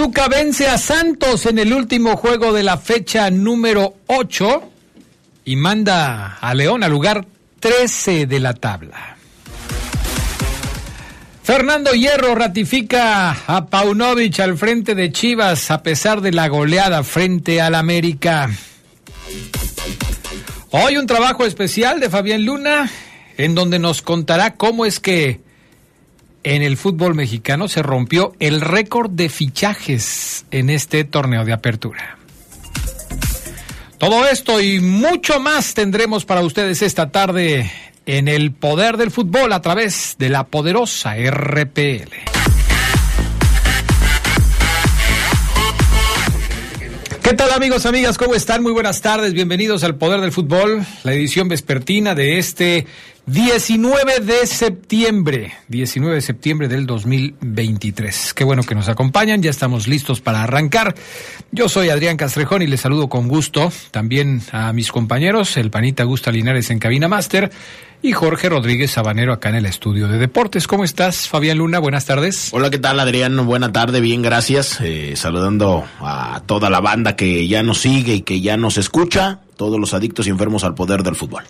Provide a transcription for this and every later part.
Pachuca vence a Santos en el último juego de la fecha número 8 y manda a León al lugar 13 de la tabla. Fernando Hierro ratifica a Paunovic al frente de Chivas a pesar de la goleada frente al América. Hoy un trabajo especial de Fabián Luna en donde nos contará cómo es que en el fútbol mexicano se rompió el récord de fichajes en este torneo de apertura. Todo esto y mucho más tendremos para ustedes esta tarde en el poder del fútbol a través de la poderosa RPL. ¿Qué tal amigos, amigas? ¿Cómo están? Muy buenas tardes. Bienvenidos al Poder del Fútbol, la edición vespertina de este 19 de septiembre, 19 de septiembre del 2023. Qué bueno que nos acompañan, ya estamos listos para arrancar. Yo soy Adrián Castrejón y les saludo con gusto también a mis compañeros, el panita Gusta Linares en Cabina Máster y Jorge Rodríguez Sabanero acá en el estudio de deportes. ¿Cómo estás, Fabián Luna? Buenas tardes. Hola, ¿qué tal, Adrián? Buena tarde, bien, gracias. Eh, saludando a toda la banda que ya nos sigue y que ya nos escucha, todos los adictos y enfermos al poder del fútbol.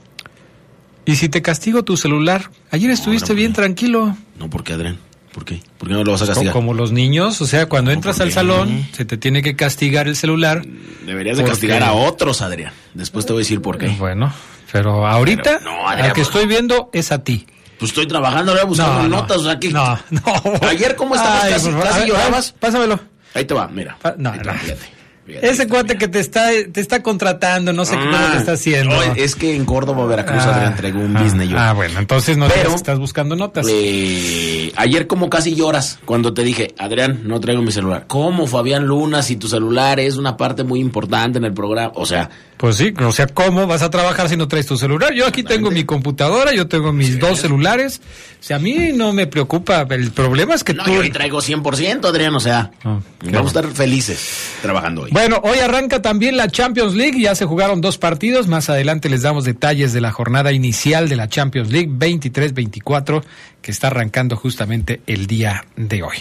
¿Y si te castigo tu celular? Ayer estuviste no, bien tranquilo. No, ¿por qué, Adrián? ¿Por qué? ¿Por qué no lo vas a castigar? Como los niños, o sea, cuando entras al salón, se te tiene que castigar el celular. Deberías de castigar a otros, Adrián. Después te voy a decir por qué. Bueno, pero ahorita, Pero, no, Adrián, al que pues- estoy viendo es a ti. Pues estoy trabajando, ahora buscando No, no. notas, o sea, que... No, no. Ayer, ¿cómo estabas? Ay, Casi- por favor. casi A ver, llorabas. a ver, Pásamelo. Ahí te va, mira. No, Ahí te va, no. fíjate, fíjate, Ese cuate que te está, te está contratando, no sé qué cómo Ah, te está haciendo. no, es que en Córdoba, Veracruz, Ah, Adrián entregó un ah, business yo. Ah, bueno, entonces no Pero- estás buscando notas. Eh, ayer como casi lloras cuando te dije, Adrián, no traigo mi celular. ¿Cómo, Fabián Luna, si tu celular es una parte muy importante en el programa? O sea, Pues sí, o sea, ¿cómo vas a trabajar si no traes tu celular? Yo aquí tengo mi computadora, yo tengo mis dos celulares. O sea, a mí no me preocupa. El problema es que no, tú... yo hoy traigo 100%, Adrián, o sea, Ah, vamos a estar felices trabajando hoy. Bueno, hoy arranca también la Champions League, ya se jugaron dos partidos, más adelante les damos detalles de la jornada inicial de la Champions League 23-24 que está arrancando justamente el día de hoy.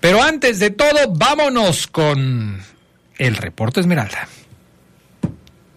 Pero antes de todo, vámonos con el reporte Esmeralda.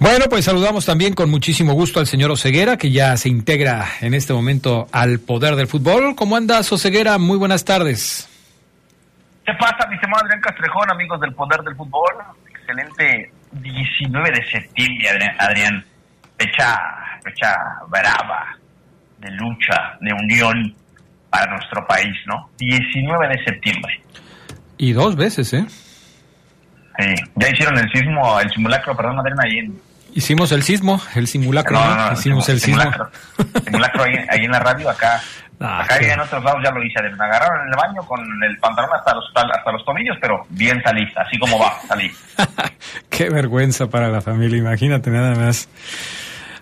Bueno, pues saludamos también con muchísimo gusto al señor Oceguera, que ya se integra en este momento al poder del fútbol. ¿Cómo andas, Oceguera? Muy buenas tardes. ¿Qué pasa, mi estimado Adrián Castrejón, amigos del Poder del Fútbol? Excelente 19 de septiembre, Adrián. Adrián. Fecha, fecha brava, de lucha, de unión para nuestro país, ¿no? 19 de septiembre. Y dos veces, ¿eh? Sí. Ya hicieron el sismo, el simulacro, perdón, Adrián, ahí en... Hicimos el sismo, el simulacro, No, ¿no? no, no, Hicimos el sismo. simulacro. Simulacro ahí, ahí en la radio, acá. Ah, acá qué- en otros lados ya lo hice. Me agarraron en el baño con el pantalón hasta los, hasta los tobillos, pero bien salí, así como va, salí. Qué vergüenza para la familia, imagínate nada más.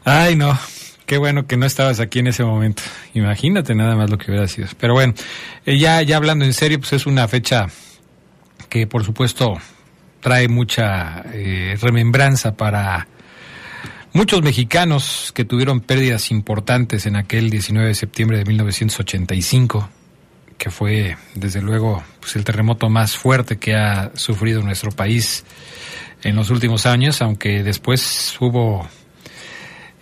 Ay, no. Qué bueno que no estabas aquí en ese momento. Imagínate nada más lo que hubiera sido. Pero bueno, eh, ya, ya hablando en serio, pues es una fecha que por supuesto trae mucha eh, remembranza para muchos mexicanos que tuvieron pérdidas importantes en aquel 19 de septiembre de 1985, que fue desde luego pues, el terremoto más fuerte que ha sufrido nuestro país en los últimos años, aunque después hubo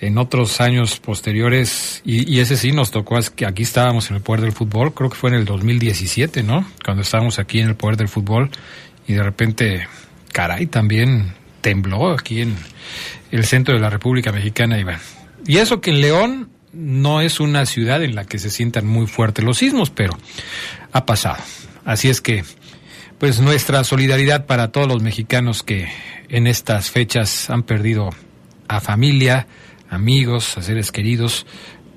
en otros años posteriores, y, ese sí nos tocó, que aquí estábamos en el Poder del Fútbol, creo que fue en el 2017, ¿no? Cuando estábamos aquí en el Poder del Fútbol y de repente, caray, también tembló aquí en el centro de la República Mexicana, Iván. Y eso que en León no es una ciudad en la que se sientan muy fuertes los sismos, pero ha pasado. Así es que, pues nuestra solidaridad para todos los mexicanos que en estas fechas han perdido a familia, amigos, a seres queridos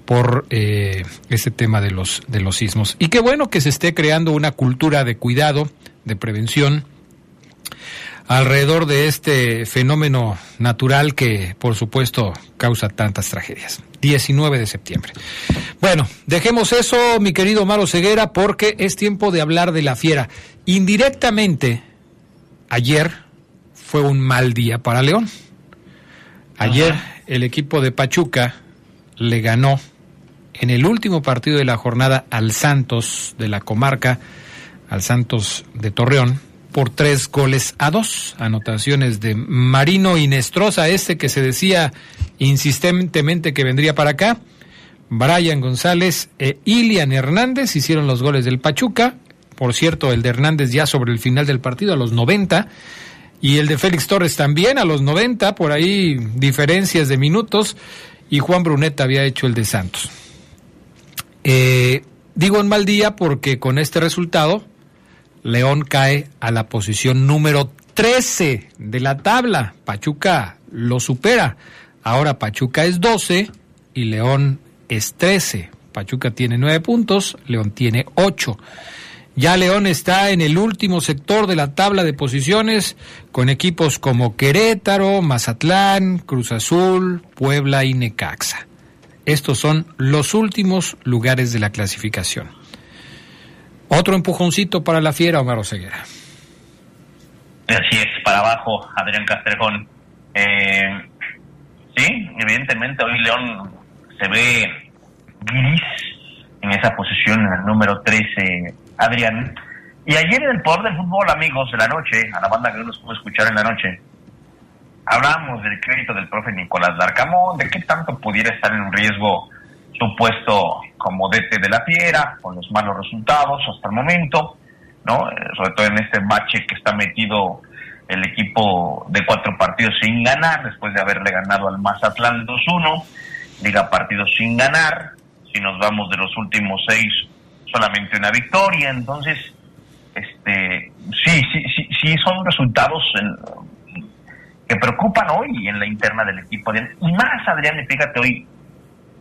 por eh, este tema de los de los sismos. Y qué bueno que se esté creando una cultura de cuidado, de prevención alrededor de este fenómeno natural que, por supuesto, causa tantas tragedias. 19 de septiembre. Bueno, dejemos eso, mi querido Maro Ceguera, porque es tiempo de hablar de la fiera. Indirectamente, ayer fue un mal día para León. Ayer el equipo de Pachuca le ganó en el último partido de la jornada al Santos de la comarca, al Santos de Torreón, por tres goles a dos. Anotaciones de Marino Inestrosa, este que se decía insistentemente que vendría para acá. Brian González e Ilian Hernández hicieron los goles del Pachuca. Por cierto, el de Hernández ya sobre el final del partido, a los 90 y el de Félix Torres también a los 90, por ahí diferencias de minutos, y Juan Brunet había hecho el de Santos. Eh, digo en mal día porque con este resultado León cae a la posición número 13 de la tabla. Pachuca lo supera. Ahora Pachuca es 12 y León es 13. Pachuca tiene 9 puntos, León tiene 8. Ya León está en el último sector de la tabla de posiciones con equipos como Querétaro, Mazatlán, Cruz Azul, Puebla y Necaxa. Estos son los últimos lugares de la clasificación. Otro empujoncito para la fiera, Omar Oseguera. Así es, para abajo, Adrián Castrejón. Eh, sí, evidentemente hoy León se ve gris en esa posición, en el número 13 Adrián. Y ayer en el Poder del Fútbol, amigos, de la noche, a la banda que no nos pudo escuchar en la noche, hablamos del crédito del profe Nicolás Darcamón, de qué tanto pudiera estar en riesgo su puesto como DT de la Fiera, con los malos resultados hasta el momento, ¿no? Eh, sobre todo en este bache que está metido el equipo de cuatro partidos sin ganar, después de haberle ganado al Mazatlán 2-1, liga partidos sin ganar, si nos vamos de los últimos seis solamente una victoria. Entonces, este, sí, sí, sí, sí son resultados que preocupan hoy en la interna del equipo. Y más, Adrián, fíjate, hoy,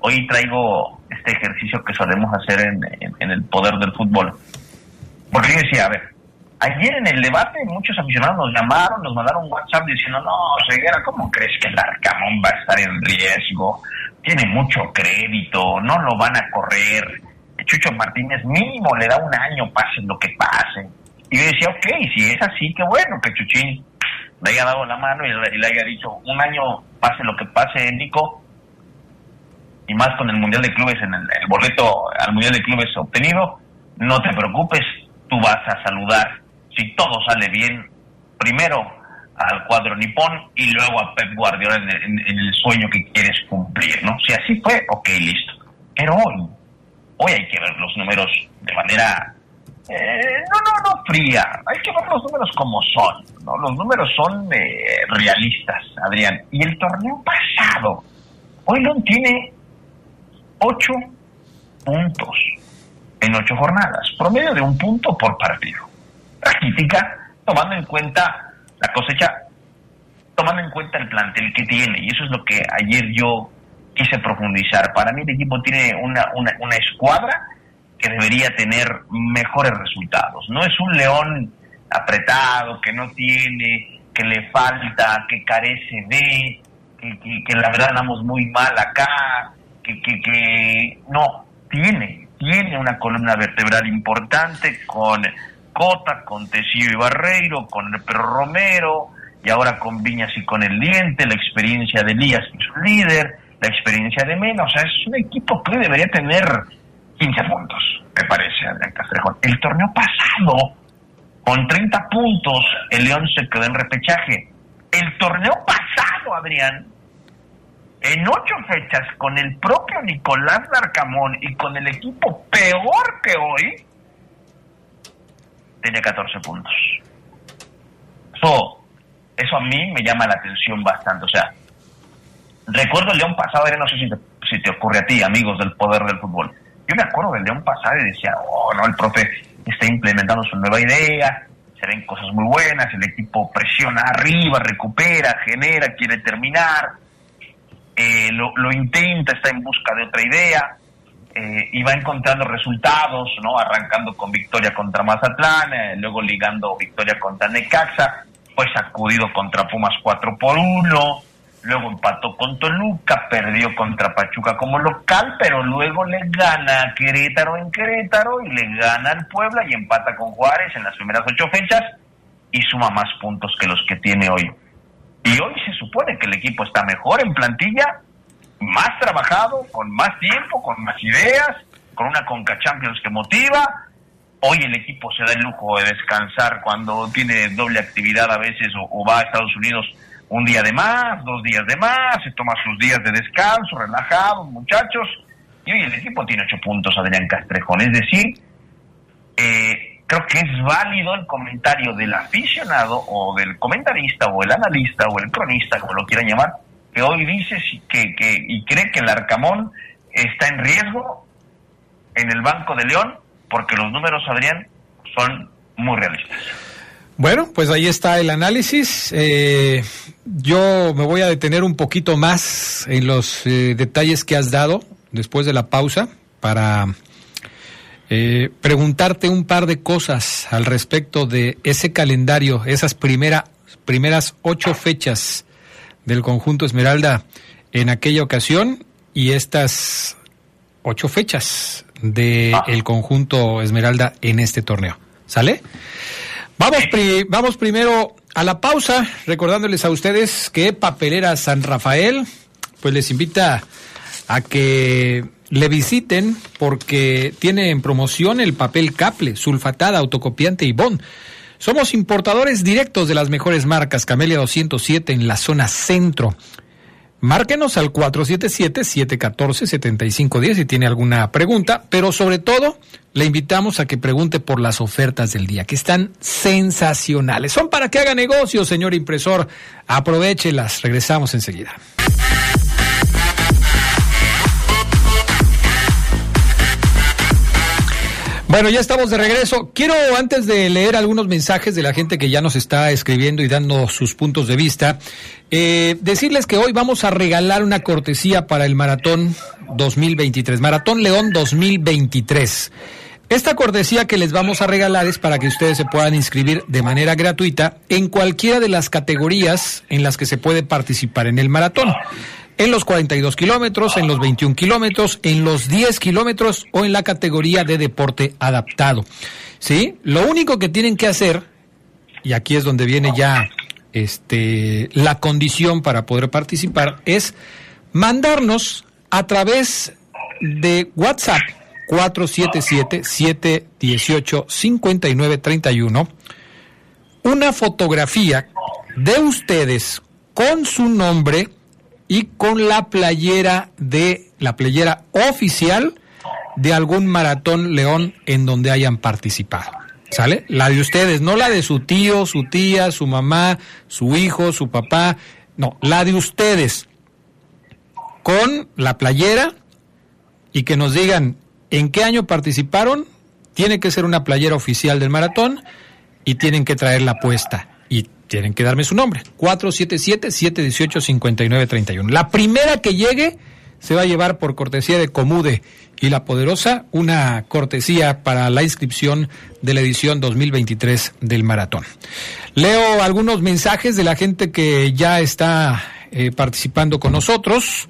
hoy traigo este ejercicio que solemos hacer en, el poder del fútbol. Porque yo decía, a ver, ayer en el debate muchos aficionados nos llamaron, nos mandaron WhatsApp diciendo, no, Ceguera, ¿cómo crees que el Arcamón va a estar en riesgo? Tiene mucho crédito, no lo van a correr Chucho Martínez mínimo le da un año, pase lo que pase. Y yo decía, ok, si es así, qué bueno que Chuchín le haya dado la mano y le, haya dicho, un año, pase lo que pase, Nico, y más con el Mundial de Clubes, en el, boleto al Mundial de Clubes obtenido, no te preocupes, tú vas a saludar, si todo sale bien, primero al cuadro nipón y luego a Pep Guardiola en el, sueño que quieres cumplir, ¿no? Si así fue, ok, listo. Pero hoy, Hoy hay que ver los números de manera, eh, no, no, no fría, hay que ver los números como son, ¿no? Los números son eh, realistas, Adrián. Y el torneo pasado, hoy León tiene ocho puntos en ocho jornadas, promedio de un punto por partido. Raquítica, tomando en cuenta la cosecha, tomando en cuenta el plantel que tiene, y eso es lo que ayer yo quise profundizar. Para mí el equipo tiene una, una, una escuadra que debería tener mejores resultados. No es un león apretado, que no tiene, que le falta, que carece de, que, que, la verdad andamos muy mal acá, que, que, que no, tiene, tiene una columna vertebral importante con Cota, con Tecillo y Barreiro, con el Perro Romero, y ahora con Viñas y con el diente, la experiencia de Elías, es un líder, la experiencia de Mena, o sea, es un equipo que debería tener 15 puntos, me parece, Adrián Castrejón. El torneo pasado, con 30 puntos, el León se quedó en repechaje. El torneo pasado, Adrián, en ocho fechas, con el propio Nicolás Larcamón y con el equipo peor que hoy, tenía 14 puntos. Eso, eso a mí me llama la atención bastante. O sea, recuerdo el León pasado, no sé si te, si te ocurre a ti, amigos del poder del fútbol. Yo me acuerdo del León pasado y decía, oh, no, el profe está implementando su nueva idea, se ven cosas muy buenas, el equipo presiona arriba, recupera, genera, quiere terminar, eh, lo, lo, intenta, está en busca de otra idea eh, y va encontrando resultados, ¿no? Arrancando con victoria contra Mazatlán, eh, luego ligando victoria contra Necaxa, fue sacudido contra Pumas 4 por 1, luego empató con Toluca, perdió contra Pachuca como local, pero luego le gana a Querétaro en Querétaro y le gana al Puebla y empata con Juárez en las primeras ocho fechas y suma más puntos que los que tiene hoy. Y hoy se supone que el equipo está mejor en plantilla, más trabajado, con más tiempo, con más ideas, con una Conca Champions que motiva. Hoy el equipo se da el lujo de descansar cuando tiene doble actividad a veces o, va a Estados Unidos un día de más, dos días de más, se toma sus días de descanso, relajados, muchachos. Y hoy el equipo tiene ocho puntos, Adrián Castrejón. Es decir, eh, creo que es válido el comentario del aficionado o del comentarista o el analista o el cronista, como lo quieran llamar, que hoy dice que, que, y cree que el Arcamón está en riesgo en el Banco de León porque los números, Adrián, son muy realistas. Bueno, pues ahí está el análisis. Eh, yo me voy a detener un poquito más en los eh, detalles que has dado después de la pausa para eh, preguntarte un par de cosas al respecto de ese calendario, esas primera, primeras ocho fechas del conjunto Esmeralda en aquella ocasión y estas ocho fechas del ah. conjunto Esmeralda en este torneo. ¿Sale? Vamos, vamos primero a la pausa, recordándoles a ustedes que Papelera San Rafael, pues les invita a que le visiten porque tiene en promoción el papel Caple, sulfatada, autocopiante y Bond. Somos importadores directos de las mejores marcas Camelia 207 en la zona centro. Márquenos al 477-714-7510 si tiene alguna pregunta, pero sobre todo le invitamos a que pregunte por las ofertas del día, que están sensacionales. Son para que haga negocio, señor impresor. Aprovechelas. Regresamos enseguida. Bueno, ya estamos de regreso. Quiero, antes de leer algunos mensajes de la gente que ya nos está escribiendo y dando sus puntos de vista, eh, decirles que hoy vamos a regalar una cortesía para el Maratón 2023, Maratón León 2023. Esta cortesía que les vamos a regalar es para que ustedes se puedan inscribir de manera gratuita en cualquiera de las categorías en las que se puede participar en el maratón en los 42 kilómetros, en los 21 kilómetros, en los 10 kilómetros o en la categoría de deporte adaptado. ¿Sí? Lo único que tienen que hacer, y aquí es donde viene ya este, la condición para poder participar, es mandarnos a través de WhatsApp 477-718-5931 una fotografía de ustedes con su nombre y con la playera de la playera oficial de algún maratón león en donde hayan participado. ¿Sale? La de ustedes, no la de su tío, su tía, su mamá, su hijo, su papá, no, la de ustedes. Con la playera y que nos digan en qué año participaron, tiene que ser una playera oficial del maratón y tienen que traer la puesta tienen que darme su nombre. 477-718-5931. La primera que llegue se va a llevar por cortesía de Comude y La Poderosa una cortesía para la inscripción de la edición 2023 del maratón. Leo algunos mensajes de la gente que ya está eh, participando con nosotros.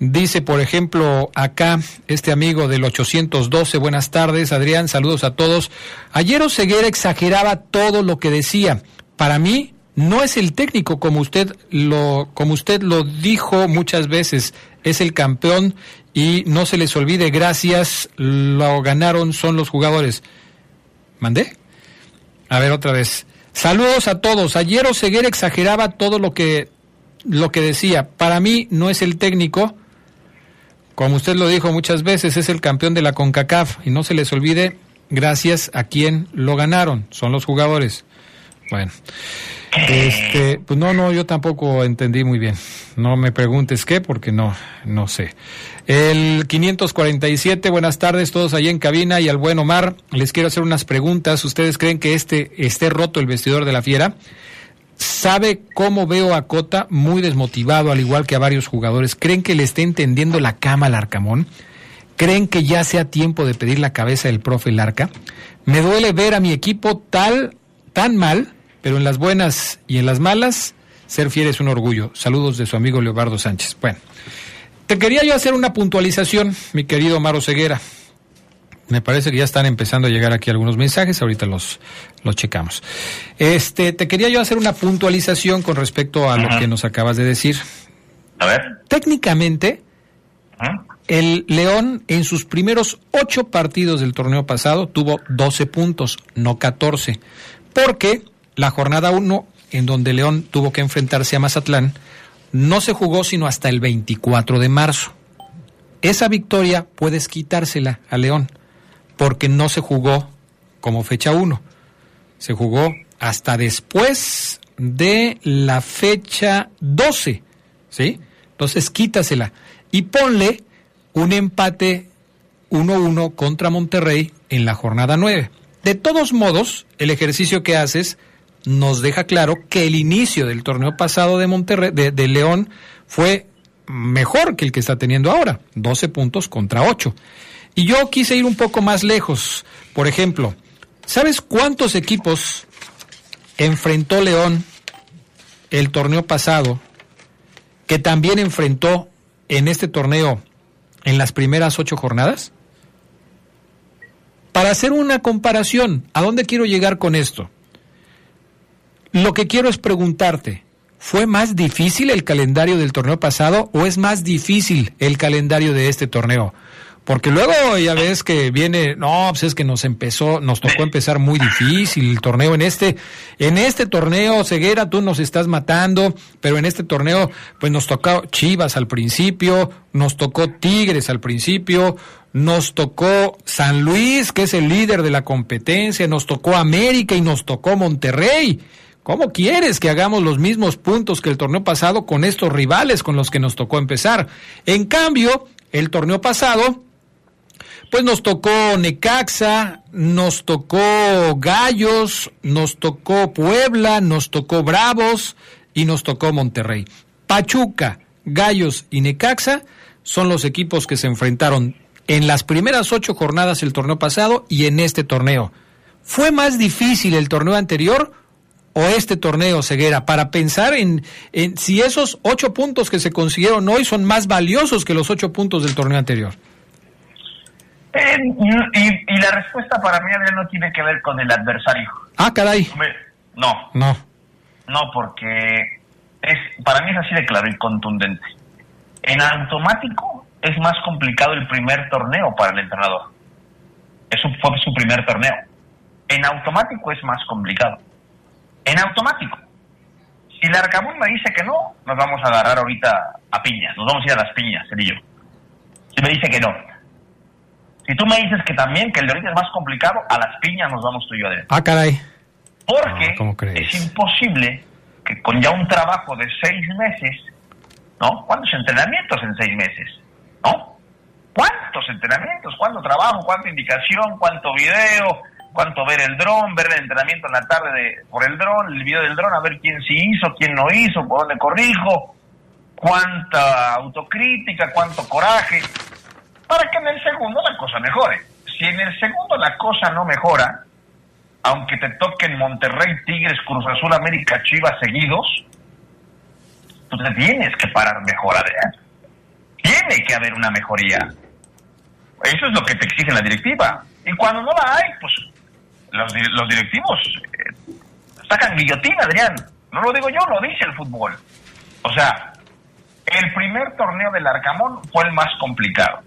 Dice, por ejemplo, acá este amigo del 812, buenas tardes, Adrián, saludos a todos. Ayer Oseguera exageraba todo lo que decía. Para mí, no es el técnico como usted lo como usted lo dijo muchas veces, es el campeón y no se les olvide, gracias, lo ganaron son los jugadores. ¿Mandé? A ver otra vez. Saludos a todos. Ayer Oseguera exageraba todo lo que lo que decía. Para mí no es el técnico, como usted lo dijo muchas veces, es el campeón de la CONCACAF y no se les olvide gracias a quien lo ganaron, son los jugadores. Bueno, este, pues no, no, yo tampoco entendí muy bien. No me preguntes qué, porque no, no sé. El 547, buenas tardes, todos allí en cabina y al buen Omar, les quiero hacer unas preguntas. ¿Ustedes creen que este esté roto el vestidor de la fiera? ¿Sabe cómo veo a Cota muy desmotivado, al igual que a varios jugadores? ¿Creen que le esté entendiendo la cama al Arcamón? ¿Creen que ya sea tiempo de pedir la cabeza del profe Larca? Me duele ver a mi equipo tal, tan mal, pero en las buenas y en las malas, ser fiel es un orgullo. Saludos de su amigo Leobardo Sánchez. Bueno, te quería yo hacer una puntualización, mi querido Maro Ceguera. Me parece que ya están empezando a llegar aquí algunos mensajes, ahorita los, los checamos. Este, te quería yo hacer una puntualización con respecto a lo que nos acabas de decir. A ver. Técnicamente, el León en sus primeros ocho partidos del torneo pasado tuvo 12 puntos, no 14, porque la jornada 1, en donde León tuvo que enfrentarse a Mazatlán, no se jugó sino hasta el 24 de marzo. Esa victoria puedes quitársela a León, porque no se jugó como fecha 1. Se jugó hasta después de la fecha 12, ¿sí? Entonces quítasela y ponle un empate 1-1 contra Monterrey en la jornada 9. De todos modos, el ejercicio que haces nos deja claro que el inicio del torneo pasado de Monterrey, de, León, fue mejor que el que está teniendo ahora, 12 puntos contra 8. Y yo quise ir un poco más lejos. Por ejemplo, ¿sabes cuántos equipos enfrentó León el torneo pasado que también enfrentó en este torneo en las primeras ocho jornadas? Para hacer una comparación, ¿a dónde quiero llegar con esto? Lo que quiero es preguntarte, ¿fue más difícil el calendario del torneo pasado o es más difícil el calendario de este torneo? Porque luego ya ves que viene, no, pues es que nos empezó, nos tocó empezar muy difícil el torneo en este, en este torneo, Ceguera, tú nos estás matando, pero en este torneo, pues nos tocó Chivas al principio, nos tocó Tigres al principio, nos tocó San Luis, que es el líder de la competencia, nos tocó América y nos tocó Monterrey. ¿Cómo quieres que hagamos los mismos puntos que el torneo pasado con estos rivales con los que nos tocó empezar? En cambio, el torneo pasado pues nos tocó Necaxa, nos tocó Gallos, nos tocó Puebla, nos tocó Bravos y nos tocó Monterrey. Pachuca, Gallos y Necaxa son los equipos que se enfrentaron en las primeras ocho jornadas del torneo pasado y en este torneo. ¿Fue más difícil el torneo anterior o este torneo, Ceguera, para pensar en, en si esos ocho puntos que se consiguieron hoy son más valiosos que los ocho puntos del torneo anterior? Eh, y, la respuesta para mí, Adrián, no tiene que ver con el adversario. Ah, caray. No. No. No, porque es para mí es así de claro y contundente. En automático es más complicado el primer torneo para el entrenador. Eso fue su primer torneo. En automático es más complicado. En automático. Si el Arcamón me dice que no, nos vamos a agarrar ahorita a piñas. Nos vamos a ir a las piñas, él y yo. Si me dice que no, si tú me dices que también, que el de ahorita es más complicado, a las piñas nos vamos tú y yo adentro. Ah, caray. Porque es imposible que con ya un trabajo de seis meses, ¿no? ¿Cuántos entrenamientos en seis meses? ¿No? ¿Cuántos entrenamientos? ¿Cuánto trabajo? ¿Cuánta indicación? ¿Cuánto video? ¿Cuánto ver el dron? Ver el entrenamiento en la tarde de, por el dron, el video del dron, a ver quién sí hizo, quién no hizo, por dónde corrijo. ¿Cuánta autocrítica? ¿Cuánto coraje? para que en el segundo la cosa mejore. Si en el segundo la cosa no mejora, aunque te toquen Monterrey, Tigres, Cruz Azul, América, Chivas seguidos, tú te tienes que parar mejor, Adrián. Tiene que haber una mejoría. Eso es lo que te exige la directiva. Y cuando no la hay, pues los, los directivos eh, sacan guillotina, Adrián. No lo digo yo, lo dice el fútbol. O sea, el primer torneo del Arcamón fue el más complicado.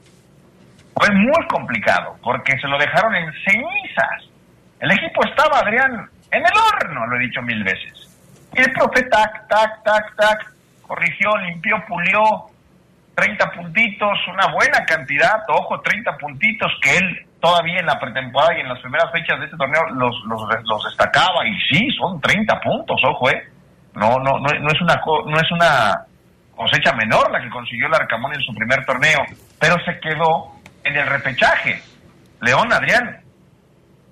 Fue muy complicado porque se lo dejaron en cenizas. El equipo estaba, Adrián, en el horno, lo he dicho mil veces. Y el profe, tac, tac, tac, tac, corrigió, limpió, pulió, 30 puntitos, una buena cantidad, ojo, 30 puntitos que él todavía en la pretemporada y en las primeras fechas de este torneo los, los, los destacaba y sí, son 30 puntos, ojo, eh. No, no, no, no es una no es una cosecha menor la que consiguió el Arcamón en su primer torneo, pero se quedó en el repechaje. León Adrián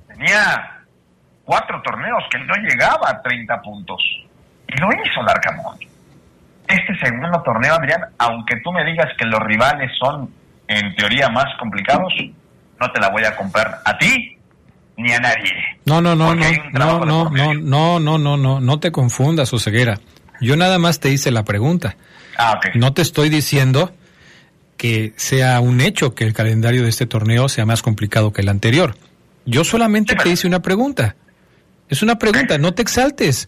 tenía cuatro torneos que no llegaba a 30 puntos y lo hizo el Arcamón. Este segundo torneo, Adrián, aunque tú me digas que los rivales son en teoría más complicados, no te la voy a comprar a ti ni a nadie. No, no, no, no, no, no, no, no, no, no, no, no te confundas, Oseguera. Yo nada más te hice la pregunta. Ah. No te estoy diciendo que sea un hecho que el calendario de este torneo sea más complicado que el anterior. Yo solamente te hice una pregunta. Es una pregunta, no te exaltes.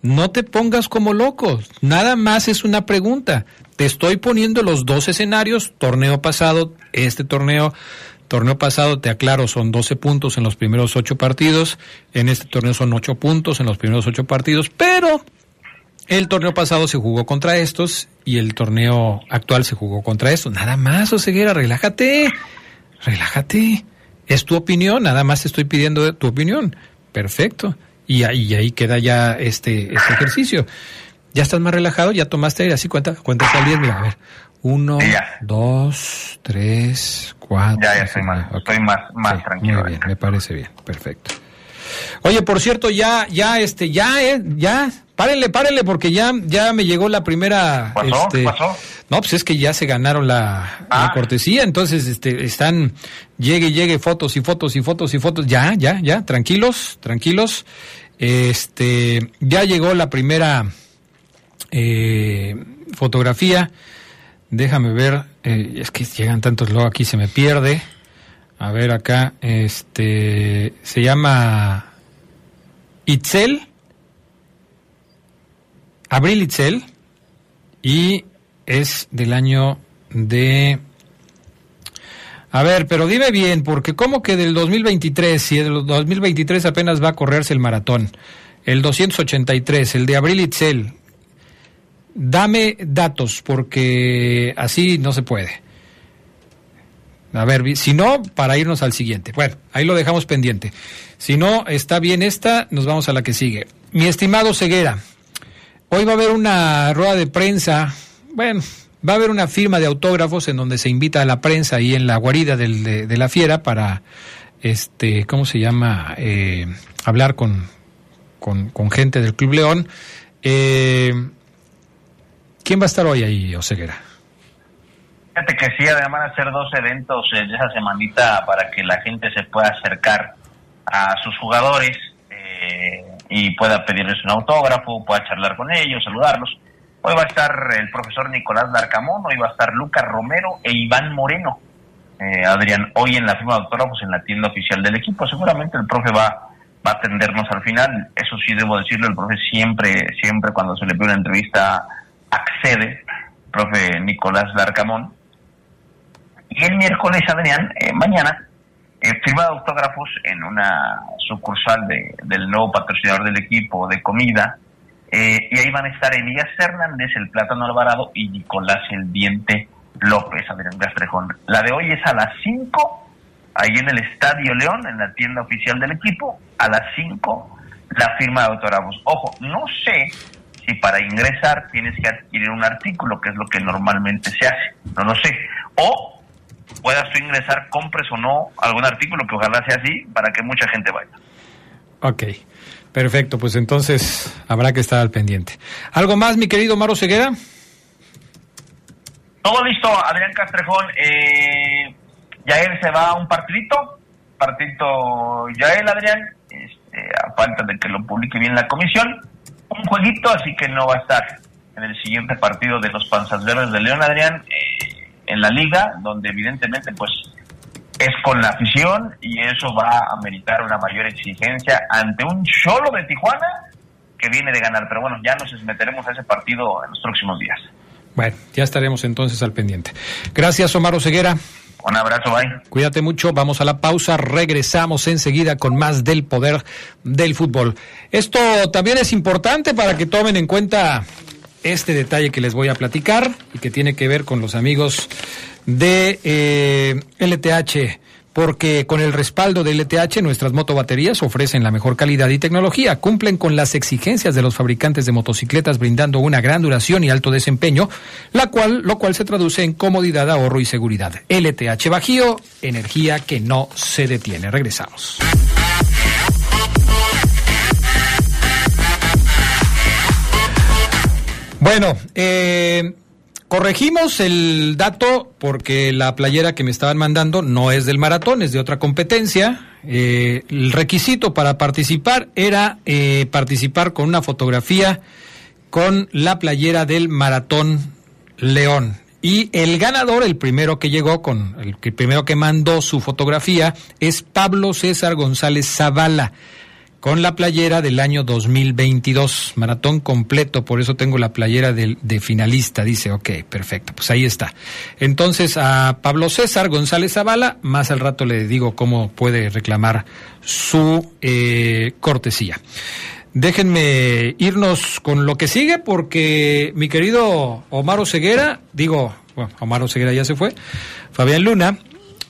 No te pongas como loco. Nada más es una pregunta. Te estoy poniendo los dos escenarios, torneo pasado, este torneo, Torneo pasado, te aclaro, son 12 puntos en los primeros 8 partidos. En este torneo son 8 puntos en los primeros 8 partidos. Pero el torneo pasado se jugó contra estos y el torneo actual se jugó contra estos. Nada más, Oseguera, relájate. Relájate. Es tu opinión, nada más te estoy pidiendo tu opinión. Perfecto. Y ahí, ahí queda ya este, este ejercicio. Ya estás más relajado, ya tomaste aire, así cuenta, cuenta hasta 10, mira, a ver. Uno, dos, tres, cuatro. Ya, ya estoy más, estoy más, más tranquilo. Muy bien, me parece bien, perfecto. Oye, por cierto, ya, ya, este, ya, eh, ya, párenle, párenle, porque ya, ya me llegó la primera. ¿Pasó? Este, ¿Pasó? No, pues es que ya se ganaron la, la Ah. cortesía, entonces, este, están, llegue, llegue, fotos y fotos y fotos y fotos. Ya, ya, ya, tranquilos, tranquilos. Este, ya llegó la primera eh, fotografía. Déjame ver, eh, es que llegan tantos luego aquí se me pierde. A ver acá, este se llama Itzel, Abril Itzel, y es del año de... A ver, pero dime bien, porque ¿cómo que del 2023? Si el 2023 apenas va a correrse el maratón. El 283, el de Abril Itzel. Dame datos, porque así no se puede. A ver, si no, para irnos al siguiente. Bueno, ahí lo dejamos pendiente. Si no, está bien esta, nos vamos a la que sigue. Mi estimado Ceguera, hoy va a haber una rueda de prensa, bueno, va a haber una firma de autógrafos en donde se invita a la prensa ahí en la guarida del- de, de la fiera para, este, ¿cómo se llama? Eh, hablar con, con, con gente del Club León. Eh, ¿Quién va a estar hoy ahí, Oseguera? Fíjate que sí, además van a hacer dos eventos en esa semanita para que la gente se pueda acercar a sus jugadores eh, y pueda pedirles un autógrafo, pueda charlar con ellos, saludarlos. Hoy va a estar el profesor Nicolás Larcamón, hoy va a estar Lucas Romero e Iván Moreno. Eh, Adrián, hoy en la firma de autógrafos en la tienda oficial del equipo. Seguramente el profe va, va a atendernos al final. Eso sí debo decirlo, el profe siempre, siempre cuando se le pide una entrevista accede, profe Nicolás Larcamón. Y el miércoles, Adrián, eh, mañana, eh, firma de autógrafos en una sucursal de, del nuevo patrocinador del equipo de comida. eh, y ahí van a estar Elías Hernández, el Plátano Alvarado, y Nicolás el Diente López, Adrián Castrejón. La de hoy es a las 5, ahí en el Estadio León, en la tienda oficial del equipo. A las 5, la firma de autógrafos. Ojo, no sé si para ingresar tienes que adquirir un artículo, que es lo que normalmente se hace. No lo sé. O puedas tú ingresar, compres o no algún artículo, que ojalá sea así, para que mucha gente vaya. Ok, perfecto, pues entonces habrá que estar al pendiente. ¿Algo más, mi querido Maro Ceguera? Todo listo, Adrián Castrejón. Eh, Yael se va a un partidito. Partidito Yael, Adrián. Este, a falta de que lo publique bien la comisión. Un jueguito, así que no va a estar en el siguiente partido de los Panzas Verdes de León, Adrián, eh, en la liga, donde evidentemente pues es con la afición y eso va a meritar una mayor exigencia ante un Cholo de Tijuana que viene de ganar. Pero bueno, ya nos meteremos a ese partido en los próximos días. Bueno, ya estaremos entonces al pendiente. Gracias, Omar Oseguera. Un abrazo, bye. Cuídate mucho, vamos a la pausa, regresamos enseguida con más del poder del fútbol. Esto también es importante para que tomen en cuenta este detalle que les voy a platicar y que tiene que ver con los amigos de eh, LTH porque con el respaldo de LTH nuestras motobaterías ofrecen la mejor calidad y tecnología, cumplen con las exigencias de los fabricantes de motocicletas brindando una gran duración y alto desempeño, la cual, lo cual se traduce en comodidad, ahorro y seguridad. LTH Bajío, energía que no se detiene. Regresamos. Bueno, eh, Corregimos el dato porque la playera que me estaban mandando no es del maratón, es de otra competencia. Eh, el requisito para participar era eh, participar con una fotografía con la playera del maratón León. Y el ganador, el primero que llegó con, el primero que mandó su fotografía, es Pablo César González Zavala con la playera del año 2022, maratón completo, por eso tengo la playera de, de, finalista, dice, ok, perfecto, pues ahí está. Entonces a Pablo César González Zavala, más al rato le digo cómo puede reclamar su eh, cortesía. Déjenme irnos con lo que sigue porque mi querido Omar Ceguera, digo, bueno, Omar Ceguera ya se fue, Fabián Luna,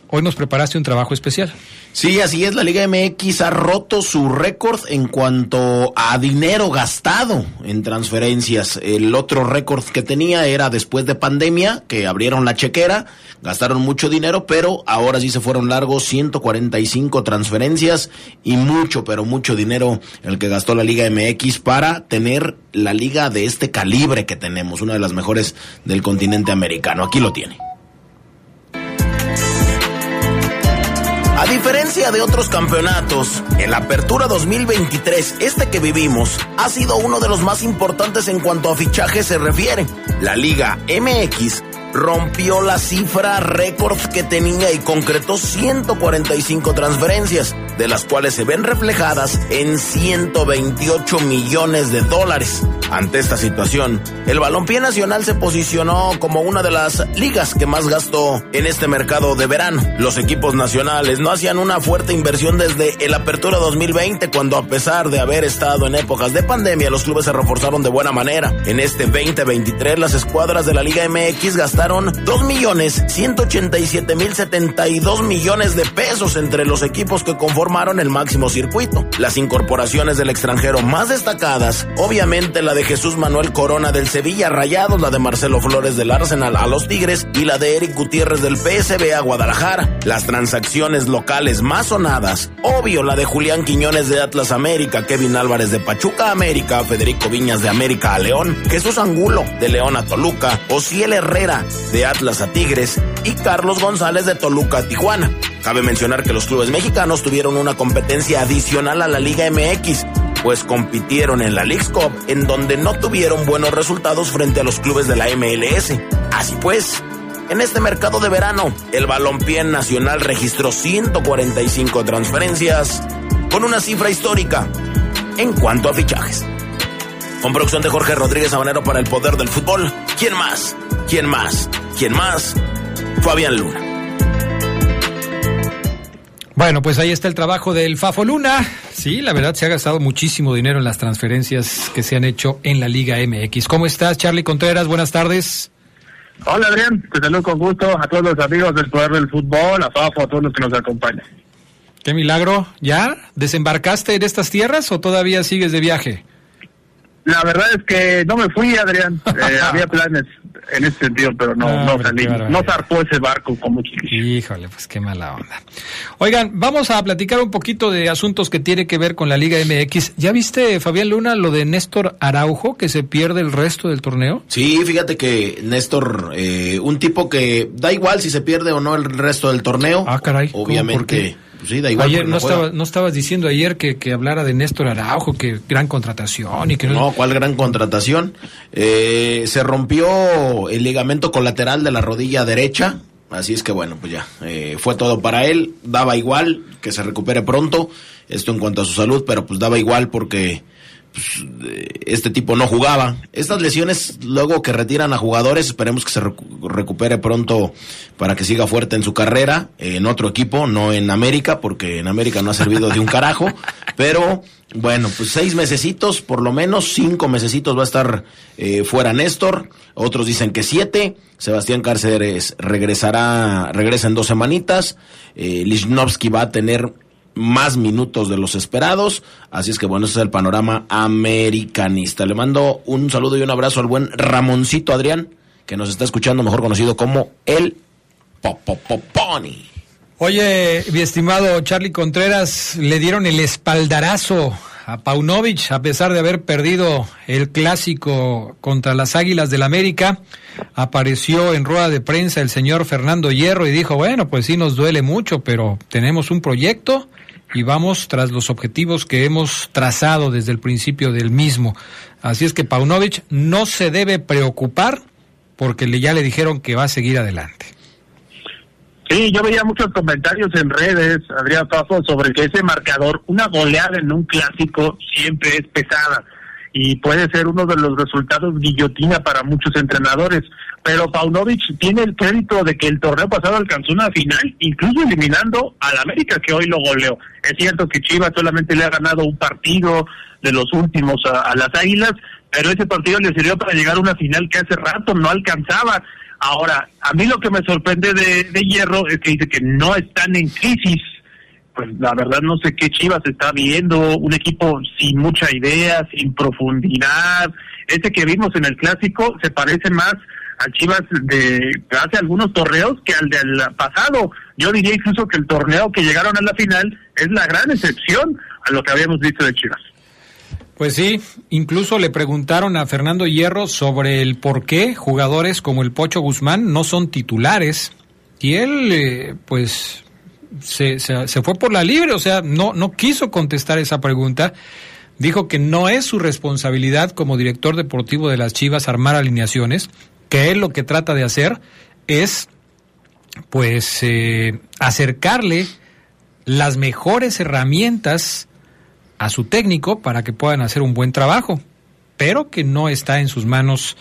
hoy nos preparaste un trabajo especial. Sí, así es, la Liga MX ha roto su récord en cuanto a dinero gastado en transferencias. El otro récord que tenía era después de pandemia, que abrieron la chequera, gastaron mucho dinero, pero ahora sí se fueron largos 145 transferencias y mucho, pero mucho dinero el que gastó la Liga MX para tener la liga de este calibre que tenemos, una de las mejores del continente americano. Aquí lo tiene. A diferencia de otros campeonatos, en la Apertura 2023, este que vivimos ha sido uno de los más importantes en cuanto a fichaje se refiere. La Liga MX rompió la cifra récord que tenía y concretó 145 transferencias, de las cuales se ven reflejadas en 128 millones de dólares. Ante esta situación, el balompié nacional se posicionó como una de las ligas que más gastó en este mercado de verano. Los equipos nacionales no hacían una fuerte inversión desde el Apertura 2020, cuando a pesar de haber estado en épocas de pandemia, los clubes se reforzaron de buena manera. En este 2023, las escuadras de la Liga MX gastaron 2 millones 187 mil 72 millones de pesos entre los equipos que conformaron el máximo circuito. Las incorporaciones del extranjero más destacadas, obviamente la de Jesús Manuel Corona del Sevilla Rayados, la de Marcelo Flores del Arsenal a los Tigres y la de Eric Gutiérrez del PSB a Guadalajara. Las transacciones locales más sonadas, obvio la de Julián Quiñones de Atlas América, Kevin Álvarez de Pachuca América, Federico Viñas de América a León, Jesús Angulo de León a Toluca, Ociel Herrera de Atlas a Tigres y Carlos González de Toluca a Tijuana. Cabe mencionar que los clubes mexicanos tuvieron una competencia adicional a la Liga MX, pues compitieron en la Leagues Cup, en donde no tuvieron buenos resultados frente a los clubes de la MLS. Así pues, en este mercado de verano, el balompié nacional registró 145 transferencias, con una cifra histórica en cuanto a fichajes. Con producción de Jorge Rodríguez Habanero para el Poder del Fútbol. ¿Quién más? ¿Quién más? ¿Quién más? Fabián Luna. Bueno, pues ahí está el trabajo del Fafo Luna. Sí, la verdad se ha gastado muchísimo dinero en las transferencias que se han hecho en la Liga MX. ¿Cómo estás, Charlie Contreras? Buenas tardes. Hola, Adrián. Te saludo con gusto a todos los amigos del Poder del Fútbol, a Fafo, a todos los que nos acompañan. Qué milagro. ¿Ya desembarcaste en estas tierras o todavía sigues de viaje? La verdad es que no me fui, Adrián. Eh, había planes en ese sentido, pero no, Ah, no salí. No zarpó ese barco como quise. Híjole, pues qué mala onda. Oigan, vamos a platicar un poquito de asuntos que tiene que ver con la Liga MX. ¿Ya viste, Fabián Luna, lo de Néstor Araujo, que se pierde el resto del torneo? Sí, fíjate que Néstor, eh, un tipo que da igual si se pierde o no el resto del torneo. Ah, caray, ¿cómo? ¿Por Obviamente, qué? Pues sí, da igual. Ayer no, estaba, no estabas diciendo ayer que, que hablara de Néstor Araujo, que gran contratación y que No, cuál gran contratación. Eh, se rompió el ligamento colateral de la rodilla derecha. Así es que bueno, pues ya, eh, fue todo para él. Daba igual que se recupere pronto. Esto en cuanto a su salud, pero pues daba igual porque pues, este tipo no jugaba. Estas lesiones, luego que retiran a jugadores, esperemos que se recupere pronto para que siga fuerte en su carrera, en otro equipo, no en América, porque en América no ha servido de un carajo, pero bueno, pues seis mesecitos, por lo menos cinco mesecitos va a estar eh, fuera Néstor, otros dicen que siete, Sebastián Cárceres regresará, regresa en dos semanitas, eh, va a tener más minutos de los esperados. Así es que bueno, ese es el panorama americanista. Le mando un saludo y un abrazo al buen Ramoncito Adrián, que nos está escuchando, mejor conocido como el Popopoponi. Oye, mi estimado Charlie Contreras, le dieron el espaldarazo a Paunovic a pesar de haber perdido el clásico contra las Águilas del América. Apareció en rueda de prensa el señor Fernando Hierro y dijo, bueno, pues sí nos duele mucho, pero tenemos un proyecto y vamos tras los objetivos que hemos trazado desde el principio del mismo. Así es que Paunovic no se debe preocupar porque le, ya le dijeron que va a seguir adelante. Sí, yo veía muchos comentarios en redes, Adrián Fafo, sobre que ese marcador, una goleada en un clásico siempre es pesada y puede ser uno de los resultados guillotina para muchos entrenadores. Pero Paunovic tiene el crédito de que el torneo pasado alcanzó una final, incluso eliminando al América que hoy lo goleó. Es cierto que Chivas solamente le ha ganado un partido de los últimos a, las Águilas, pero ese partido le sirvió para llegar a una final que hace rato no alcanzaba. Ahora, a mí lo que me sorprende de, de Hierro es que dice que no están en crisis pues la verdad no sé qué Chivas está viendo, un equipo sin mucha idea, sin profundidad. Este que vimos en el clásico se parece más al Chivas de hace algunos torneos que al del pasado. Yo diría incluso que el torneo que llegaron a la final es la gran excepción a lo que habíamos visto de Chivas. Pues sí, incluso le preguntaron a Fernando Hierro sobre el por qué jugadores como el Pocho Guzmán no son titulares. Y él, eh, pues, se, se, fue por la libre, o sea, no, no quiso contestar esa pregunta. Dijo que no es su responsabilidad como director deportivo de las Chivas armar alineaciones, que él lo que trata de hacer es, pues, eh, acercarle las mejores herramientas a su técnico para que puedan hacer un buen trabajo, pero que no está en sus manos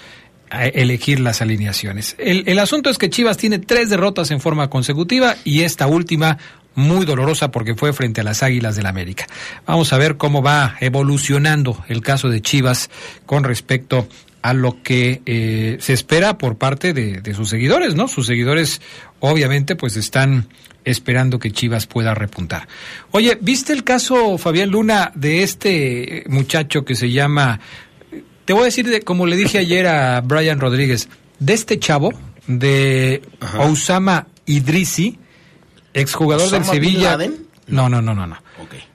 elegir las alineaciones. El, el, asunto es que Chivas tiene tres derrotas en forma consecutiva y esta última muy dolorosa porque fue frente a las Águilas del América. Vamos a ver cómo va evolucionando el caso de Chivas con respecto a lo que eh, se espera por parte de, de, sus seguidores, ¿no? Sus seguidores obviamente pues están esperando que Chivas pueda repuntar. Oye, ¿viste el caso, Fabián Luna, de este muchacho que se llama te voy a decir, de, como le dije ayer a Brian Rodríguez, de este chavo, de Osama Idrisi, exjugador del Sevilla. No, no, no, no, no.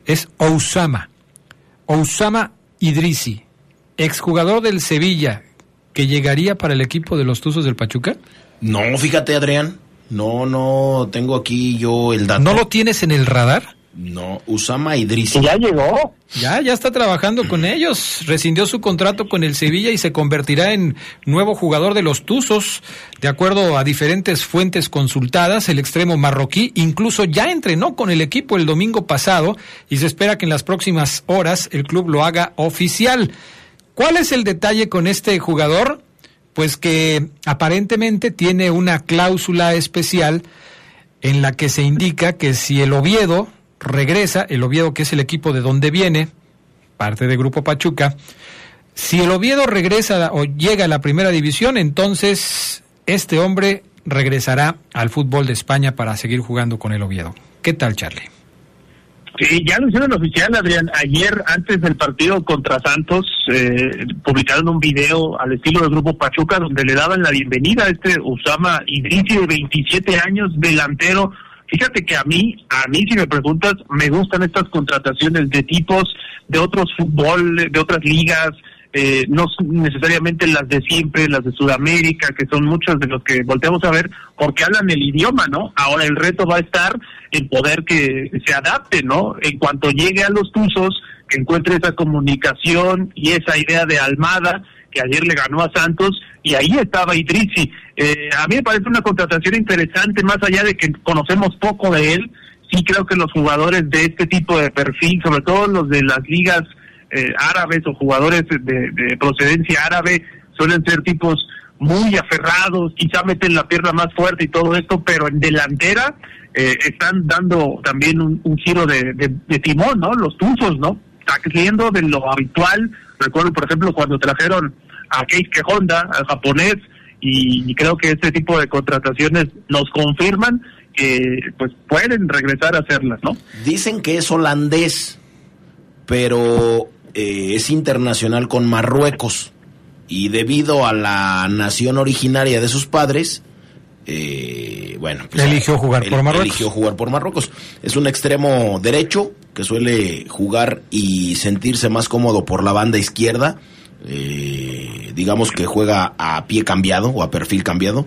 Es Osama. Osama Idrisi, exjugador del Sevilla, que llegaría para el equipo de los Tuzos del Pachuca. No, fíjate, Adrián. No, no, tengo aquí yo el dato. ¿No lo tienes en el radar? No, Usama Idrisi. Ya llegó. Ya, ya está trabajando con ellos. Rescindió su contrato con el Sevilla y se convertirá en nuevo jugador de los Tuzos. De acuerdo a diferentes fuentes consultadas, el extremo marroquí incluso ya entrenó con el equipo el domingo pasado y se espera que en las próximas horas el club lo haga oficial. ¿Cuál es el detalle con este jugador? Pues que aparentemente tiene una cláusula especial en la que se indica que si el Oviedo regresa, el Oviedo que es el equipo de donde viene, parte del Grupo Pachuca, si el Oviedo regresa o llega a la primera división, entonces este hombre regresará al fútbol de España para seguir jugando con el Oviedo. ¿Qué tal, Charlie? Ya lo hicieron oficial, Adrián. Ayer, antes del partido contra Santos, eh, publicaron un video al estilo del Grupo Pachuca donde le daban la bienvenida a este Usama Idrisi de 27 años, delantero Fíjate que a mí, a mí si me preguntas, me gustan estas contrataciones de tipos de otros fútbol, de otras ligas, eh, no necesariamente las de siempre, las de Sudamérica, que son muchas de los que volteamos a ver, porque hablan el idioma, ¿no? Ahora el reto va a estar en poder que se adapte, ¿no? En cuanto llegue a los Tuzos, que encuentre esa comunicación y esa idea de Almada, que ayer le ganó a Santos, y ahí estaba Idrisi. Eh, a mí me parece una contratación interesante, más allá de que conocemos poco de él, sí creo que los jugadores de este tipo de perfil, sobre todo los de las ligas eh, árabes o jugadores de, procedencia árabe suelen ser tipos muy aferrados, quizá meten la pierna más fuerte y todo esto, pero en delantera eh, están dando también un, giro de, timón, ¿no? Los tuzos, ¿no? Saliendo de lo habitual. Recuerdo, por ejemplo, cuando trajeron a Keisuke Honda, al japonés, y creo que este tipo de contrataciones nos confirman que pues pueden regresar a hacerlas, ¿no? Dicen que es holandés, pero eh, es internacional con Marruecos y debido a la nación originaria de sus padres, eh, bueno, pues, eligió jugar por Marruecos. Eligió jugar por Marruecos. Es un extremo derecho que suele jugar y sentirse más cómodo por la banda izquierda eh, digamos que juega a pie cambiado o a perfil cambiado,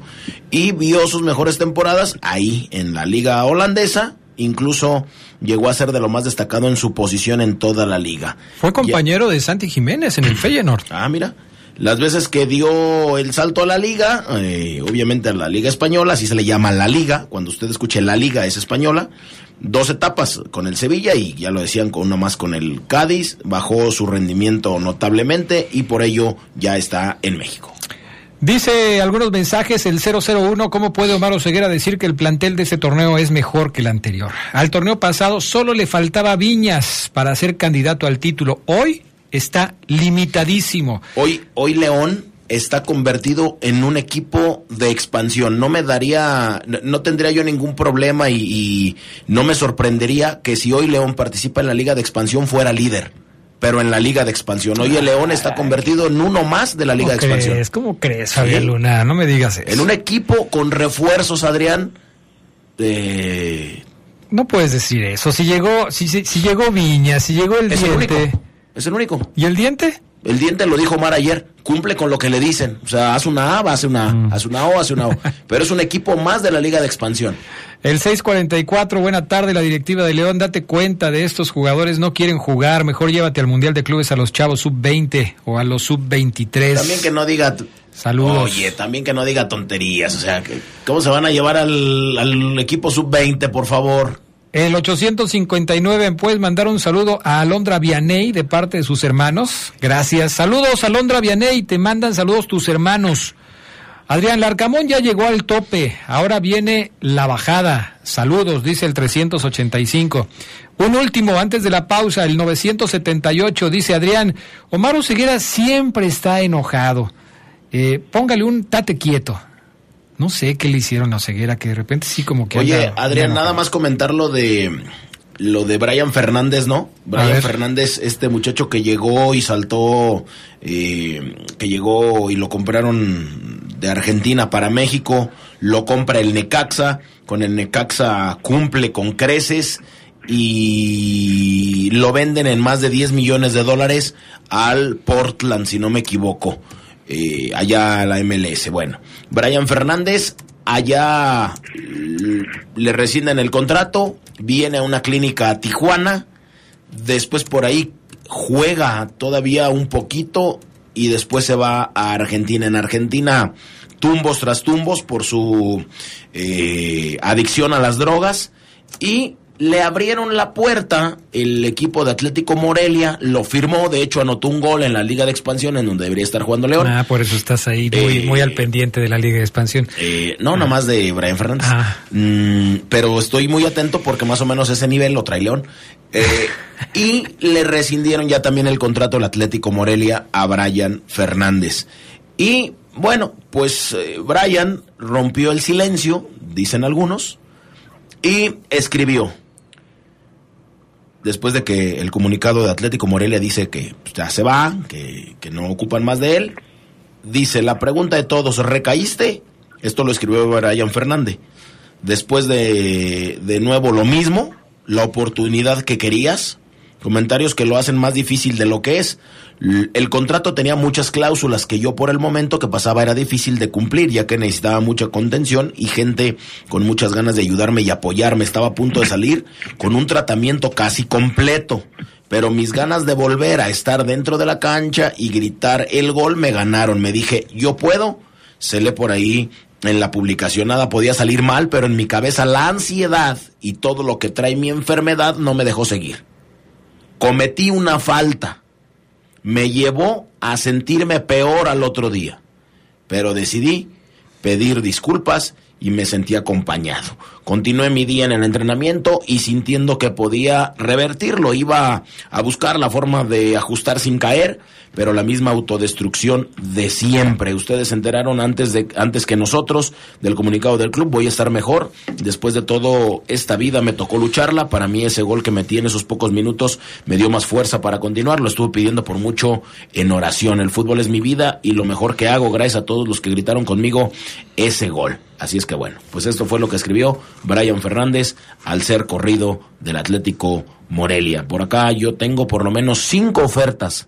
y vio sus mejores temporadas ahí en la liga holandesa, incluso llegó a ser de lo más destacado en su posición en toda la liga. Fue compañero de Santi Jiménez en el Feyenoord. Ah, mira. Las veces que dio el salto a la liga, eh, obviamente a la liga española, así se le llama la liga, cuando usted escuche la liga es española, dos etapas con el Sevilla y ya lo decían con una más con el Cádiz, bajó su rendimiento notablemente y por ello ya está en México. Dice algunos mensajes el 001, ¿cómo puede Omar Oseguera decir que el plantel de ese torneo es mejor que el anterior? Al torneo pasado solo le faltaba Viñas para ser candidato al título. Hoy está limitadísimo. Hoy, hoy León está convertido en un equipo de expansión. No me daría, no, tendría yo ningún problema y, no me sorprendería que si hoy León participa en la liga de expansión fuera líder. Pero en la liga de expansión. Hoy el León está convertido en uno más de la liga de expansión. ¿Cómo crees, Javier Luna? No me digas eso. En un equipo con refuerzos, Adrián. No puedes decir eso. Si llegó, si, si, llegó Viña, si llegó el diente. Es el único. ¿Y el diente? El diente lo dijo Mar ayer, cumple con lo que le dicen. O sea, hace una A, hace una A, mm. hace una O, hace una O. Pero es un equipo más de la Liga de Expansión. El 644, buena tarde, la directiva de León, date cuenta de estos jugadores, no quieren jugar, mejor llévate al Mundial de Clubes a los chavos sub-20 o a los sub-23. También que no diga... Saludos. Oye, también que no diga tonterías, o sea, ¿cómo se van a llevar al, al equipo sub-20, por favor? El 859, ¿puedes mandar un saludo a Alondra Vianey de parte de sus hermanos? Gracias. Saludos, Alondra Vianey, te mandan saludos tus hermanos. Adrián Larcamón ya llegó al tope, ahora viene la bajada. Saludos, dice el 385. Un último, antes de la pausa, el 978, dice Adrián, Omar Oseguera siempre está enojado. Eh, póngale un tate quieto. No sé qué le hicieron a Ceguera, que de repente sí como que... Oye, Adrián, nada más comentar lo de lo de Brian Fernández, ¿no? Brian Fernández, este muchacho que llegó y saltó, eh, que llegó y lo compraron de Argentina para México, lo compra el Necaxa, con el Necaxa cumple con creces y lo venden en más de 10 millones de dólares al Portland, si no me equivoco. Eh, allá la MLS. Bueno, Brian Fernández allá le rescinden el contrato, viene a una clínica a Tijuana, después por ahí juega todavía un poquito y después se va a Argentina. En Argentina, tumbos tras tumbos por su eh, adicción a las drogas y le abrieron la puerta el equipo de Atlético Morelia, lo firmó, de hecho anotó un gol en la Liga de Expansión en donde debería estar jugando León. Ah, por eso estás ahí muy, al eh, pendiente de la Liga de Expansión. Eh, no, nomás de Brian Fernández. Ah. Mm, pero estoy muy atento porque más o menos ese nivel lo trae León. Eh, y le rescindieron ya también el contrato el Atlético Morelia a Brian Fernández. Y bueno, pues Brian rompió el silencio, dicen algunos, y escribió después de que el comunicado de Atlético Morelia dice que ya se va, que, no ocupan más de él, dice, la pregunta de todos, ¿recaíste? Esto lo escribió Brian Fernández. Después de, de nuevo lo mismo, la oportunidad que querías, comentarios que lo hacen más difícil de lo que es. El contrato tenía muchas cláusulas que yo por el momento que pasaba era difícil de cumplir, ya que necesitaba mucha contención y gente con muchas ganas de ayudarme y apoyarme. Estaba a punto de salir con un tratamiento casi completo, pero mis ganas de volver a estar dentro de la cancha y gritar el gol me ganaron. Me dije, yo puedo. Se por ahí en la publicación nada podía salir mal, pero en mi cabeza la ansiedad y todo lo que trae mi enfermedad no me dejó seguir. Cometí una falta me llevó a sentirme peor al otro día. Pero decidí pedir disculpas y me sentí acompañado. Continué mi día en el entrenamiento y sintiendo que podía revertirlo, iba a buscar la forma de ajustar sin caer, pero la misma autodestrucción de siempre. Ustedes se enteraron antes de antes que nosotros del comunicado del club, voy a estar mejor. Después de todo esta vida me tocó lucharla, para mí ese gol que metí en esos pocos minutos me dio más fuerza para continuar, lo estuve pidiendo por mucho en oración. El fútbol es mi vida y lo mejor que hago gracias a todos los que gritaron conmigo ese gol. Así es que bueno, pues esto fue lo que escribió Brian Fernández al ser corrido del Atlético Morelia. Por acá yo tengo por lo menos cinco ofertas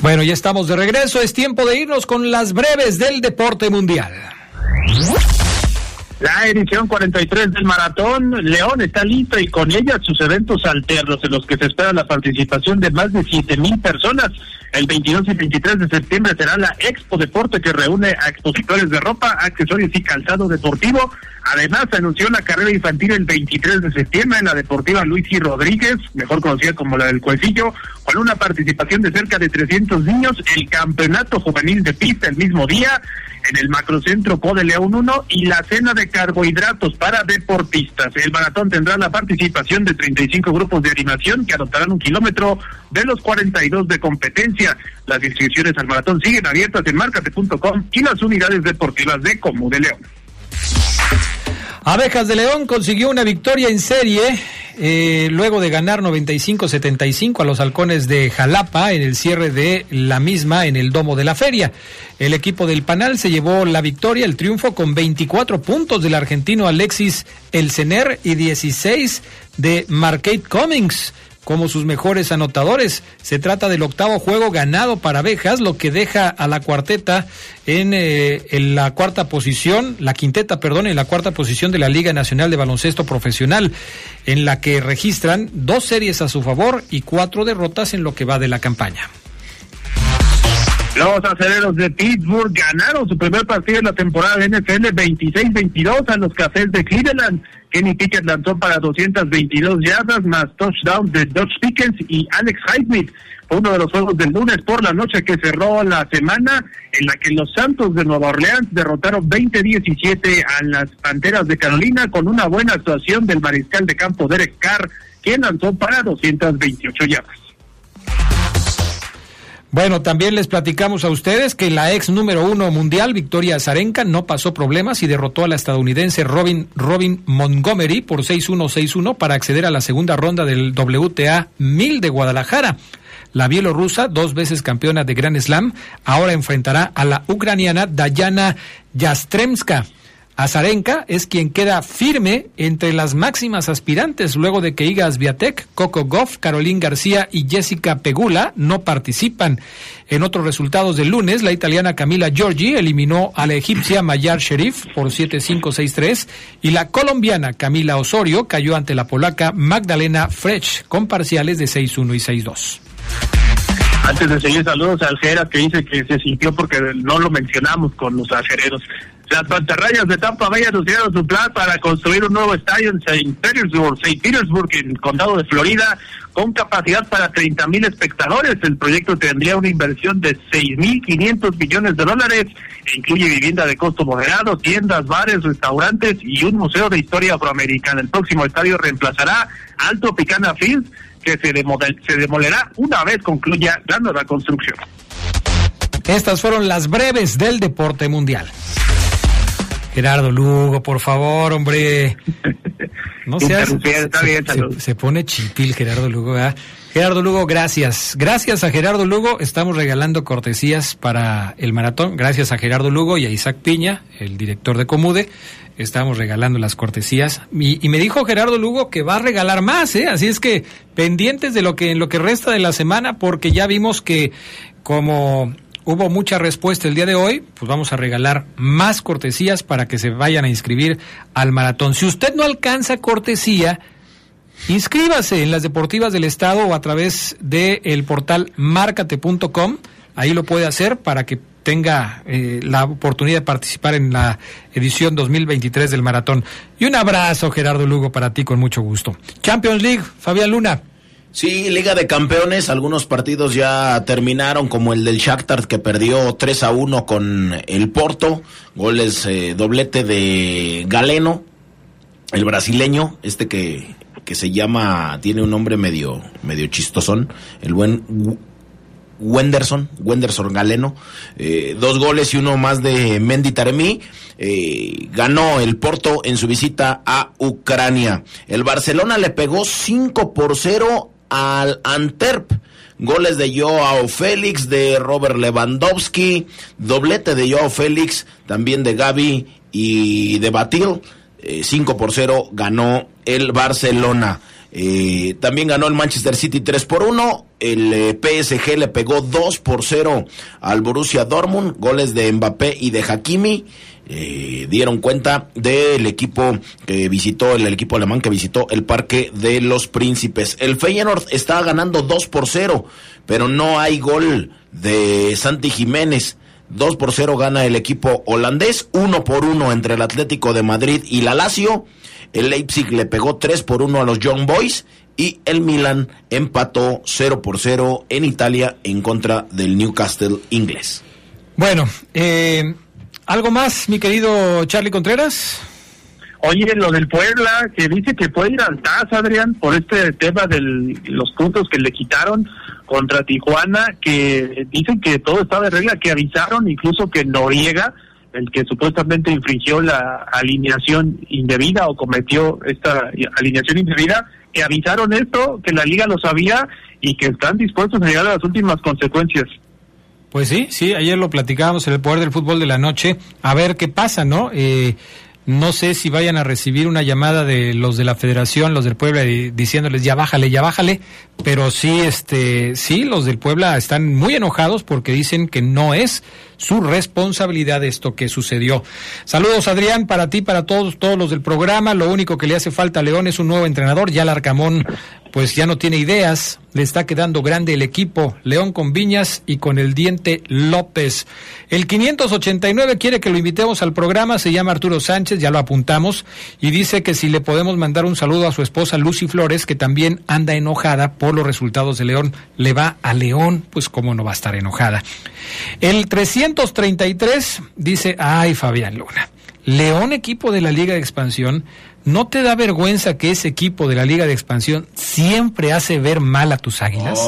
Bueno, ya estamos de regreso. Es tiempo de irnos con las breves del deporte mundial. La edición 43 del maratón, León está lista y con ella sus eventos alternos en los que se espera la participación de más de siete mil personas. El 22 y 23 de septiembre será la Expo Deporte que reúne a expositores de ropa, accesorios y calzado deportivo. Además, anunció la carrera infantil el 23 de septiembre en la Deportiva Luis y Rodríguez, mejor conocida como la del Cuecillo, con una participación de cerca de 300 niños. El Campeonato Juvenil de Pista el mismo día en el Macrocentro de León 1 y la cena de carbohidratos para deportistas. El maratón tendrá la participación de 35 grupos de animación que adoptarán un kilómetro de los 42 de competencia. Las inscripciones al maratón siguen abiertas en marcate.com y las unidades deportivas de Comú de León. Abejas de León consiguió una victoria en serie eh, luego de ganar 95-75 a los halcones de Jalapa en el cierre de la misma en el domo de la feria. El equipo del Panal se llevó la victoria, el triunfo con 24 puntos del argentino Alexis Elcener y 16 de Marquette Cummings como sus mejores anotadores. Se trata del octavo juego ganado para Abejas, lo que deja a la cuarteta en, eh, en, la cuarta posición, la quinteta, perdón, en la cuarta posición de la Liga Nacional de Baloncesto Profesional, en la que registran dos series a su favor y cuatro derrotas en lo que va de la campaña. Los aceleros de Pittsburgh ganaron su primer partido en la temporada de NFL 26-22 a los Cafés de Cleveland. Kenny Pickett lanzó para 222 yardas más touchdown de Dodge Pickens y Alex Highsmith. Uno de los juegos del lunes por la noche que cerró la semana en la que los Santos de Nueva Orleans derrotaron 20-17 a las Panteras de Carolina con una buena actuación del mariscal de campo Derek Carr, quien lanzó para 228 yardas. Bueno, también les platicamos a ustedes que la ex número uno mundial, Victoria Zarenka, no pasó problemas y derrotó a la estadounidense Robin, Robin Montgomery por 6-1-6-1 para acceder a la segunda ronda del WTA 1000 de Guadalajara. La bielorrusa, dos veces campeona de Grand Slam, ahora enfrentará a la ucraniana Dayana Yastremska. Azarenka es quien queda firme entre las máximas aspirantes luego de que Iga Swiatek, Coco Goff, Caroline García y Jessica Pegula no participan. En otros resultados del lunes, la italiana Camila Giorgi eliminó a la egipcia Mayar Sherif por 7-5-6-3 y la colombiana Camila Osorio cayó ante la polaca Magdalena Frech con parciales de 6-1 y 6-2. Antes de seguir, saludos al Jera que dice que se sintió porque no lo mencionamos con los ajereros. Las pantarrayas de Tampa Bay anunciaron su plan para construir un nuevo estadio en St. Petersburg, St. Petersburg, en el condado de Florida, con capacidad para 30 mil espectadores. El proyecto tendría una inversión de 6.500 millones de dólares. Incluye vivienda de costo moderado, tiendas, bares, restaurantes y un museo de historia afroamericana. El próximo estadio reemplazará Alto Picana Field, que se, se demolerá una vez concluya la nueva construcción. Estas fueron las breves del deporte mundial. Gerardo Lugo, por favor, hombre. No seas, está bien, se, se, pone chipil Gerardo Lugo. ¿verdad? Gerardo Lugo, gracias. Gracias a Gerardo Lugo estamos regalando cortesías para el maratón. Gracias a Gerardo Lugo y a Isaac Piña, el director de Comude. estamos regalando las cortesías. Y, y, me dijo Gerardo Lugo que va a regalar más, ¿eh? Así es que pendientes de lo que, en lo que resta de la semana, porque ya vimos que como hubo mucha respuesta el día de hoy, pues vamos a regalar más cortesías para que se vayan a inscribir al maratón. Si usted no alcanza cortesía, inscríbase en las deportivas del estado o a través del el portal marcate.com. Ahí lo puede hacer para que tenga eh, la oportunidad de participar en la edición 2023 del maratón. Y un abrazo, Gerardo Lugo, para ti con mucho gusto. Champions League, Fabián Luna. Sí, Liga de Campeones, algunos partidos ya terminaron, como el del Shakhtar que perdió 3 a 1 con el Porto, goles eh, doblete de Galeno, el brasileño, este que, que se llama, tiene un nombre medio, medio chistosón, el buen Wenderson, Wenderson Galeno, eh, dos goles y uno más de Mendy Taremi. Eh, ganó el Porto en su visita a Ucrania. El Barcelona le pegó 5 por 0 al Antwerp. Goles de Joao Félix, de Robert Lewandowski, doblete de Joao Félix, también de Gaby y de Batil. 5 por 0 ganó el Barcelona. Eh, también ganó el Manchester City 3 por 1. El eh, PSG le pegó 2 por 0 al Borussia Dortmund. Goles de Mbappé y de Hakimi. Eh, dieron cuenta del equipo que visitó, el, equipo alemán que visitó el Parque de los Príncipes. El Feyenoord está ganando 2 por 0, pero no hay gol de Santi Jiménez. 2 por 0 gana el equipo holandés, 1 por 1 entre el Atlético de Madrid y la Lazio. El Leipzig le pegó 3 por 1 a los Young Boys y el Milan empató 0 por 0 en Italia en contra del Newcastle inglés. Bueno, eh, ¿algo más, mi querido Charlie Contreras? Oye, lo del Puebla, que dice que puede ir al TAS, Adrián, por este tema de los puntos que le quitaron contra Tijuana, que dicen que todo está de regla, que avisaron incluso que Noriega el que supuestamente infringió la alineación indebida o cometió esta alineación indebida, que avisaron esto, que la liga lo sabía y que están dispuestos a llegar a las últimas consecuencias. Pues sí, sí, ayer lo platicábamos en el Poder del Fútbol de la Noche, a ver qué pasa, ¿no? Eh, no sé si vayan a recibir una llamada de los de la Federación, los del Puebla, diciéndoles ya bájale, ya bájale, pero sí, este, sí, los del Puebla están muy enojados porque dicen que no es su responsabilidad esto que sucedió. Saludos Adrián para ti, para todos, todos los del programa. Lo único que le hace falta a León es un nuevo entrenador. Ya el Arcamón, pues ya no tiene ideas. Le está quedando grande el equipo. León con Viñas y con el diente López. El 589 quiere que lo invitemos al programa. Se llama Arturo Sánchez, ya lo apuntamos. Y dice que si le podemos mandar un saludo a su esposa Lucy Flores, que también anda enojada por los resultados de León. Le va a León, pues cómo no va a estar enojada. El 333 dice, ay Fabián Luna, León equipo de la Liga de Expansión, ¿no te da vergüenza que ese equipo de la Liga de Expansión siempre hace ver mal a tus águilas?